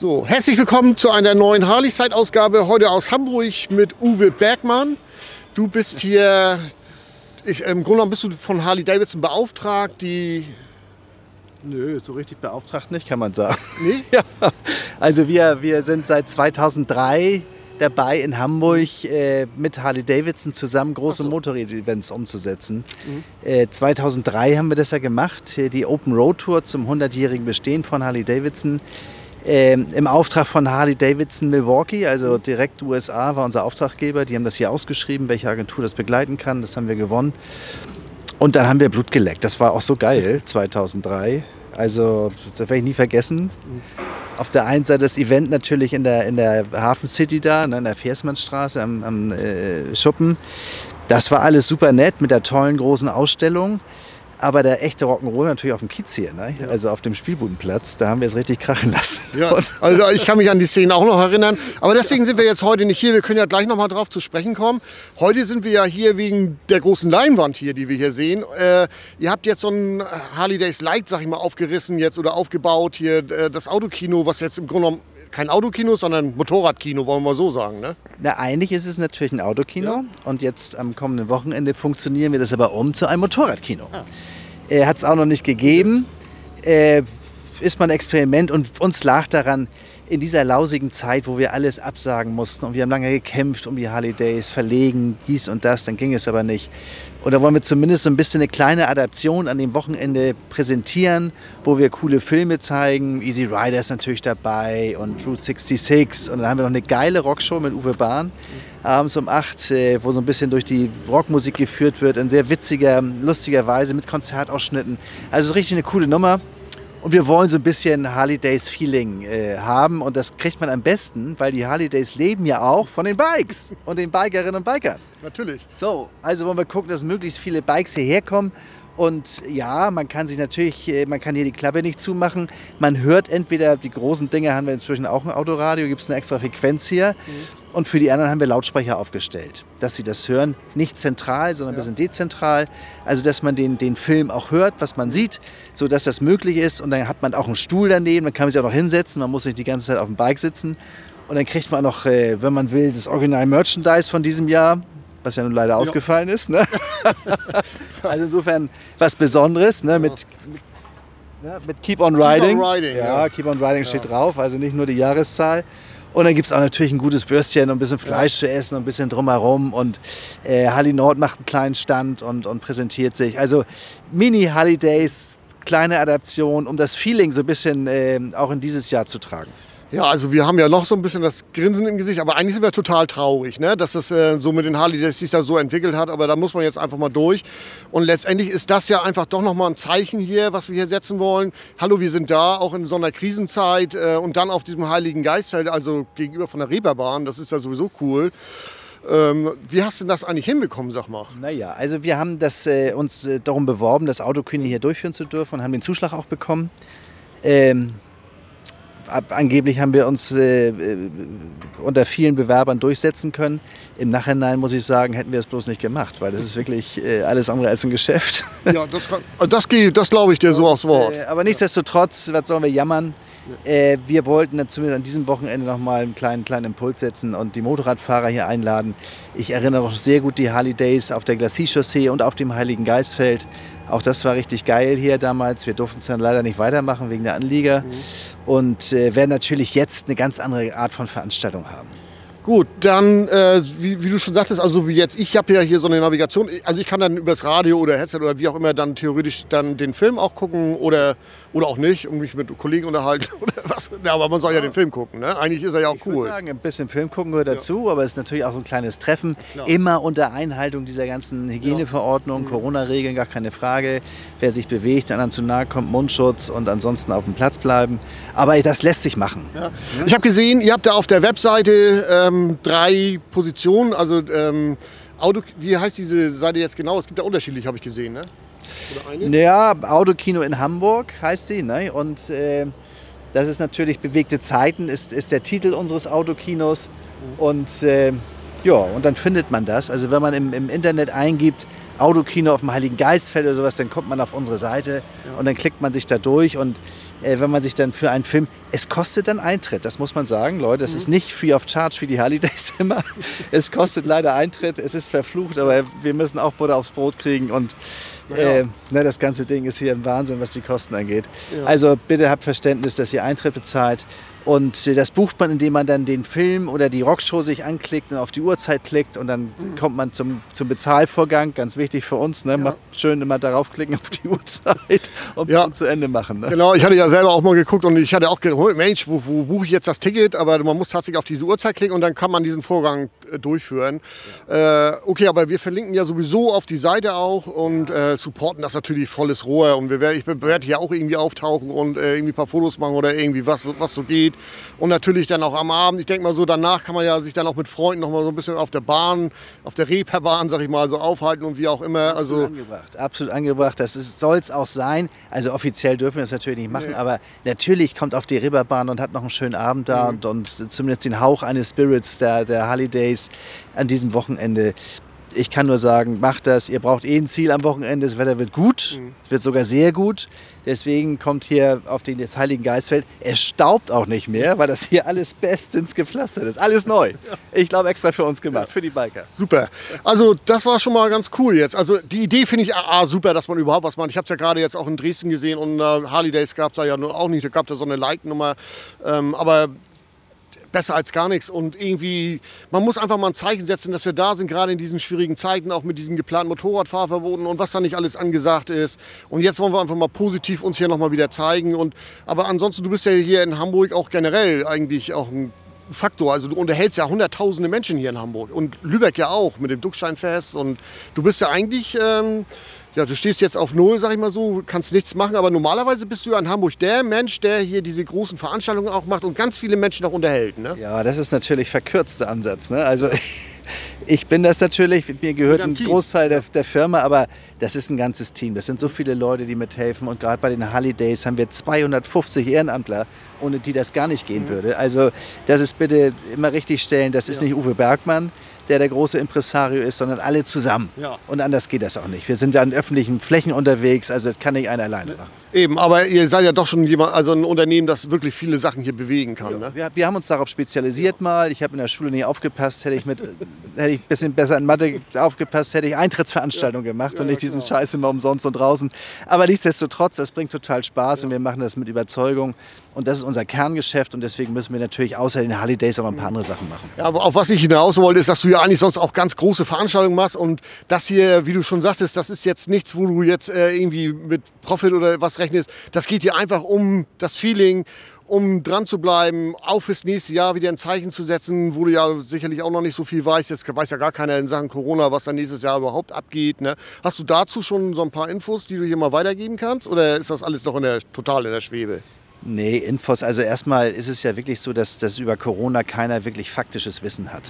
So, herzlich willkommen zu einer neuen Harley-Zeit-Ausgabe. Heute aus Hamburg mit Uwe Bergmann. Du bist hier, ich, im Grunde genommen bist du von Harley Davidson beauftragt, die. Nö, so richtig beauftragt nicht, kann man sagen. Nee? Ja. Also wir, wir sind seit 2003 dabei in Hamburg äh, mit Harley Davidson zusammen große so. Motorrad-Events umzusetzen. Äh, 2003 haben wir das ja gemacht, äh, die Open Road Tour zum 100-jährigen Bestehen von Harley Davidson. Ähm, Im Auftrag von Harley Davidson Milwaukee, also direkt USA, war unser Auftraggeber. Die haben das hier ausgeschrieben, welche Agentur das begleiten kann. Das haben wir gewonnen. Und dann haben wir Blut geleckt. Das war auch so geil, 2003. Also, das werde ich nie vergessen. Auf der einen Seite das Event natürlich in der, in der Hafen City da, ne, in der Versmannstraße am, am äh, Schuppen. Das war alles super nett mit der tollen großen Ausstellung. Aber der echte Rock'n'Roll natürlich auf dem Kiez hier, ne? also auf dem Spielbudenplatz. Da haben wir es richtig krachen lassen. Ja, also ich kann mich an die Szene auch noch erinnern. Aber deswegen sind wir jetzt heute nicht hier. Wir können ja gleich noch mal drauf zu sprechen kommen. Heute sind wir ja hier wegen der großen Leinwand hier, die wir hier sehen. Äh, ihr habt jetzt so ein Harley Days Light, sag ich mal, aufgerissen jetzt oder aufgebaut hier. Äh, das Autokino, was jetzt im Grunde genommen kein Autokino sondern Motorradkino, wollen wir mal so sagen. Ne? Na, eigentlich ist es natürlich ein Autokino und jetzt am kommenden Wochenende funktionieren wir das aber um zu einem Motorradkino. Äh, Hat es auch noch nicht gegeben. Äh, ist mal ein Experiment und uns lag daran, in dieser lausigen Zeit, wo wir alles absagen mussten und wir haben lange gekämpft um die Harley Days, verlegen, dies und das, dann ging es aber nicht. Und da wollen wir zumindest so ein bisschen eine kleine Adaption an dem Wochenende präsentieren, wo wir coole Filme zeigen. Easy Rider ist natürlich dabei und Route 66. Und dann haben wir noch eine geile Rockshow mit Uwe Bahn abends um 8, äh, wo so ein bisschen durch die Rockmusik geführt wird, in sehr witziger, lustiger Weise mit Konzertausschnitten. Also richtig eine coole Nummer. Und wir wollen so ein bisschen Harley Days Feeling äh, haben und das kriegt man am besten, weil die Harley Days leben ja auch von den Bikes und den Bikerinnen und Bikern. Natürlich. So, also wollen wir gucken, dass möglichst viele Bikes hierher kommen. Und ja, man kann sich natürlich, äh, man kann hier die Klappe nicht zumachen. Man hört entweder, die großen Dinge haben wir inzwischen auch ein Autoradio, gibt es eine extra Frequenz hier. Und für die anderen haben wir Lautsprecher aufgestellt, dass sie das hören. Nicht zentral, sondern ein bisschen dezentral. Also, dass man den, den Film auch hört, was man sieht, sodass das möglich ist. Und dann hat man auch einen Stuhl daneben, man kann sich auch noch hinsetzen, man muss nicht die ganze Zeit auf dem Bike sitzen. Und dann kriegt man auch noch, äh, wenn man will, das Original Merchandise von diesem Jahr, was ja nun leider ausgefallen ist. Ne? also insofern was Besonderes ne? mit, mit, ja, mit Keep on Riding. Riding, ja, ja. Keep on Riding steht drauf, also nicht nur die Jahreszahl. Und dann gibt es auch natürlich ein gutes Würstchen und ein bisschen Fleisch zu essen und ein bisschen drumherum. Und äh, Halli Nord macht einen kleinen Stand und, und präsentiert sich. Also Mini-Holidays, kleine Adaption, um das Feeling so ein bisschen äh, auch in dieses Jahr zu tragen. Ja, also wir haben ja noch so ein bisschen das Grinsen im Gesicht, aber eigentlich sind wir total traurig, ne? dass das äh, so mit den Harley Days sich da so entwickelt hat. Aber da muss man jetzt einfach mal durch. Und letztendlich ist das ja einfach doch nochmal ein Zeichen hier, was wir hier setzen wollen. Hallo, wir sind da, auch in so einer Krisenzeit äh, und dann auf diesem Heiligen Geistfeld, also gegenüber von der Reeperbahn. Das ist ja sowieso cool. Ähm, wie hast du das eigentlich hinbekommen, sag mal? Naja, also wir haben das, äh, uns äh, darum beworben, das Autokino hier durchführen zu dürfen und haben den Zuschlag auch bekommen. Ähm, ab, angeblich haben wir uns äh, äh, unter vielen Bewerbern durchsetzen können. Im Nachhinein muss ich sagen, hätten wir es bloß nicht gemacht, weil das ist wirklich äh, alles andere als ein Geschäft. Ja, das, kann- das, geht- das glaube ich dir so aufs Wort. Äh, aber nichtsdestotrotz, was sollen wir jammern? Äh, wir wollten zumindest an diesem Wochenende noch mal einen kleinen, kleinen Impuls setzen und die Motorradfahrer hier einladen. Ich erinnere noch sehr gut die Harley Days auf der Glacis-Chaussee und auf dem Heiligen Geistfeld. Auch das war richtig geil hier damals. Wir durften es dann leider nicht weitermachen wegen der Anlieger. Und äh, werden natürlich jetzt eine ganz andere Art von Veranstaltung haben. Gut, dann, äh, wie, wie du schon sagtest, also wie jetzt, ich habe ja hier so eine Navigation, also ich kann dann übers Radio oder Headset oder wie auch immer dann theoretisch dann den Film auch gucken oder, oder auch nicht und mich mit Kollegen unterhalten oder was. Ja, aber man soll ja den Film gucken, ne? Eigentlich ist er ja auch Ich würde cool. sagen, ein bisschen Film gucken gehört dazu, aber es ist natürlich auch so ein kleines Treffen. Immer unter Einhaltung dieser ganzen Hygieneverordnung, Mhm. Corona-Regeln, gar keine Frage. Wer sich bewegt, anderen zu nahe kommt, Mundschutz und ansonsten auf dem Platz bleiben. Aber das lässt sich machen. Ich habe gesehen, ihr habt da auf der Webseite ähm, drei Positionen, also ähm, Auto, wie heißt diese Seite jetzt genau? Es gibt ja unterschiedlich, habe ich gesehen, ne? Oder eine? Ja, Autokino in Hamburg heißt sie. Ne? Und äh, das ist natürlich Bewegte Zeiten, ist, ist der Titel unseres Autokinos. Und äh, ja, und dann findet man das. Also wenn man im, im Internet eingibt Autokino auf dem Heiligen Geistfeld oder sowas, dann kommt man auf unsere Seite und dann klickt man sich da durch und äh, wenn man sich dann für einen Film, es kostet dann Eintritt, das muss man sagen, Leute, es ist nicht free of charge wie die Holidays immer. es kostet leider Eintritt, es ist verflucht, aber wir müssen auch Butter aufs Brot kriegen und äh, ne, das ganze Ding ist hier ein Wahnsinn, was die Kosten angeht. Also bitte habt Verständnis, dass ihr Eintritt bezahlt. Und das bucht man, indem man dann den Film oder die Rockshow sich anklickt und auf die Uhrzeit klickt und dann kommt man zum, zum Bezahlvorgang. Ganz wichtig für uns. Ne? Macht schön immer darauf klicken auf die Uhrzeit und Ja. zu Ende machen. Ne? Genau, ich hatte ja selber auch mal geguckt und ich hatte auch gedacht, Mensch, wo, wo buche ich jetzt das Ticket? Aber man muss tatsächlich auf diese Uhrzeit klicken und dann kann man diesen Vorgang äh, durchführen. Äh, okay, aber wir verlinken ja sowieso auf die Seite auch und äh, supporten das natürlich volles Rohr. Und wir, ich werde hier auch irgendwie auftauchen und äh, irgendwie ein paar Fotos machen oder irgendwie was, was so geht. Und natürlich dann auch am Abend, ich denke mal so, danach kann man ja sich dann auch mit Freunden noch mal so ein bisschen auf der Bahn, auf der Reeperbahn, sag ich mal, so aufhalten und wie auch immer. Also angebracht, absolut angebracht. Das soll es auch sein. Also offiziell dürfen wir das natürlich nicht machen, aber natürlich kommt auf die Ribberbahn und hat noch einen schönen Abend da und, und zumindest den Hauch eines Spirits der, der Holidays an diesem Wochenende. Ich kann nur sagen, macht das. Ihr braucht eh ein Ziel am Wochenende. Das Wetter wird gut. Es wird sogar sehr gut. Deswegen kommt hier auf den das Heiligen Geistfeld. Es staubt auch nicht mehr, weil das hier alles bestens gepflastert ist. Alles neu. Ich glaube, extra für uns gemacht, für die Biker. Super. Also das war schon mal ganz cool jetzt. Also die Idee finde ich ah, super, dass man überhaupt was macht. Ich habe es ja gerade jetzt auch in Dresden gesehen und äh, Harley Days gab es da ja nur auch nicht. Da gab es da so eine Like-Nummer. Ähm, aber besser als gar nichts. Und irgendwie, man muss einfach mal ein Zeichen setzen, dass wir da sind, gerade in diesen schwierigen Zeiten, auch mit diesen geplanten Motorradfahrverboten und was da nicht alles angesagt ist. Und jetzt wollen wir einfach mal positiv uns hier nochmal wieder zeigen. Und, aber ansonsten, du bist ja hier in Hamburg auch generell eigentlich auch ein Faktor. Also du unterhältst ja hunderttausende Menschen hier in Hamburg und Lübeck ja auch mit dem Ducksteinfest. Und du bist ja eigentlich, ähm, ja, du stehst jetzt auf Null, sag ich mal so, kannst nichts machen. Aber normalerweise bist du ja in Hamburg der Mensch, der hier diese großen Veranstaltungen auch macht und ganz viele Menschen auch unterhält. Ne? Ja, das ist natürlich verkürzter Ansatz. Ne? Also ich bin das natürlich, mir gehört ein. Großteil der, der Firma, aber das ist ein ganzes Team. Das sind so viele Leute, die mithelfen und gerade bei den Holidays haben wir 250 Ehrenamtler, ohne die das gar nicht gehen Mhm. würde. Also das ist bitte immer richtig stellen, das ist nicht Uwe Bergmann, der der große Impresario ist, sondern alle zusammen. Ja. Und anders geht das auch nicht. Wir sind da in öffentlichen Flächen unterwegs, also das kann nicht einer alleine machen. Eben, aber ihr seid ja doch schon jemand, also ein Unternehmen, das wirklich viele Sachen hier bewegen kann. Ne? Wir, wir haben uns darauf spezialisiert mal. Ich habe in der Schule nie aufgepasst. Hätte ich, mit, hätte ich ein bisschen besser in Mathe aufgepasst, hätte ich Eintrittsveranstaltungen gemacht und nicht diesen Scheiß immer umsonst und draußen. Aber nichtsdestotrotz, das bringt total Spaß und wir machen das mit Überzeugung. Und das ist unser Kerngeschäft und deswegen müssen wir natürlich außer den Holidays auch noch ein paar andere Sachen machen. Ja, aber auf was ich hinaus wollte, ist, dass du ja eigentlich sonst auch ganz große Veranstaltungen machst und das hier, wie du schon sagtest, das ist jetzt nichts, wo du jetzt äh, irgendwie mit Profit oder was rechnest. Das geht dir einfach um das Feeling, um dran zu bleiben, auch fürs nächste Jahr wieder ein Zeichen zu setzen, wo du ja sicherlich auch noch nicht so viel weißt. Jetzt weiß ja gar keiner in Sachen Corona, was dann nächstes Jahr überhaupt abgeht. Ne? Hast du dazu schon so ein paar Infos, die du hier mal weitergeben kannst oder ist das alles noch in der, total in der Schwebe? Nee, Infos. Also erstmal ist es ja wirklich so, dass, dass über Corona keiner wirklich faktisches Wissen hat.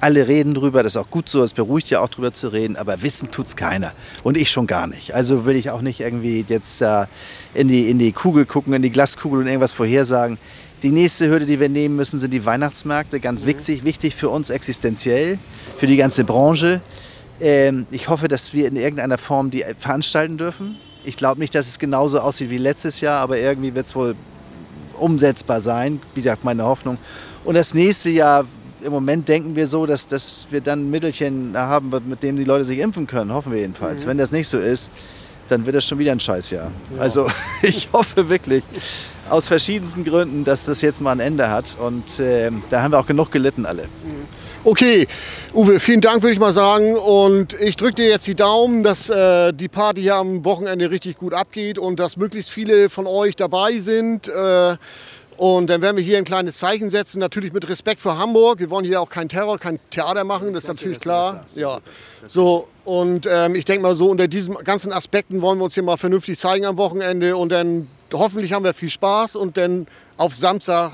Alle reden drüber, das ist auch gut so, es beruhigt ja auch drüber zu reden, aber wissen tut's keiner. Und ich schon gar nicht. Also will ich auch nicht irgendwie jetzt da in die, in die Kugel gucken, in die Glaskugel und irgendwas vorhersagen. Die nächste Hürde, die wir nehmen müssen, sind die Weihnachtsmärkte. Ganz wichtig, wichtig für uns existenziell, für die ganze Branche. Ähm, ich hoffe, dass wir in irgendeiner Form die veranstalten dürfen. Ich glaube nicht, dass es genauso aussieht wie letztes Jahr, aber irgendwie wird es wohl umsetzbar sein, wie gesagt, meine Hoffnung. Und das nächste Jahr, im Moment denken wir so, dass, dass wir dann ein Mittelchen haben, mit dem die Leute sich impfen können, hoffen wir jedenfalls. Wenn das nicht so ist, dann wird das schon wieder ein Scheißjahr. Also ich hoffe wirklich aus verschiedensten Gründen, dass das jetzt mal ein Ende hat. Und ähm, da haben wir auch genug gelitten alle. Okay, Uwe, vielen Dank, würde ich mal sagen. Und ich drücke dir jetzt die Daumen, dass äh, die Party hier am Wochenende richtig gut abgeht und dass möglichst viele von euch dabei sind. Äh, und dann werden wir hier ein kleines Zeichen setzen, natürlich mit Respekt für Hamburg. Wir wollen hier auch keinen Terror, kein Theater machen, das ist natürlich klar. Ja, so und ähm, ich denke mal so unter diesen ganzen Aspekten wollen wir uns hier mal vernünftig zeigen am Wochenende und dann hoffentlich haben wir viel Spaß und dann auf Samstag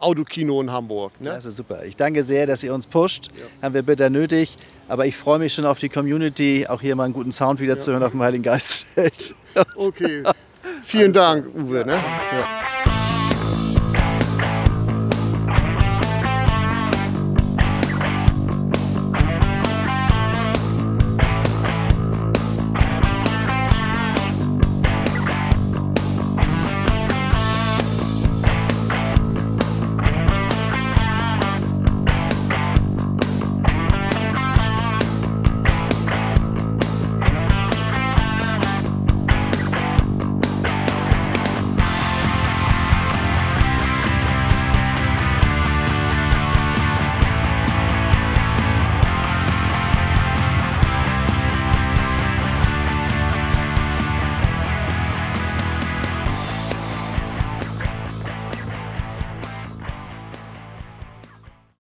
Autokino in Hamburg. Ne? Das ist super. Ich danke sehr, dass ihr uns pusht. Haben wir bitter nötig. Aber ich freue mich schon auf die Community, auch hier mal einen guten Sound wieder zu hören auf dem Heiligen Geistfeld. Okay. Vielen Dank, Uwe. Ne? Ja.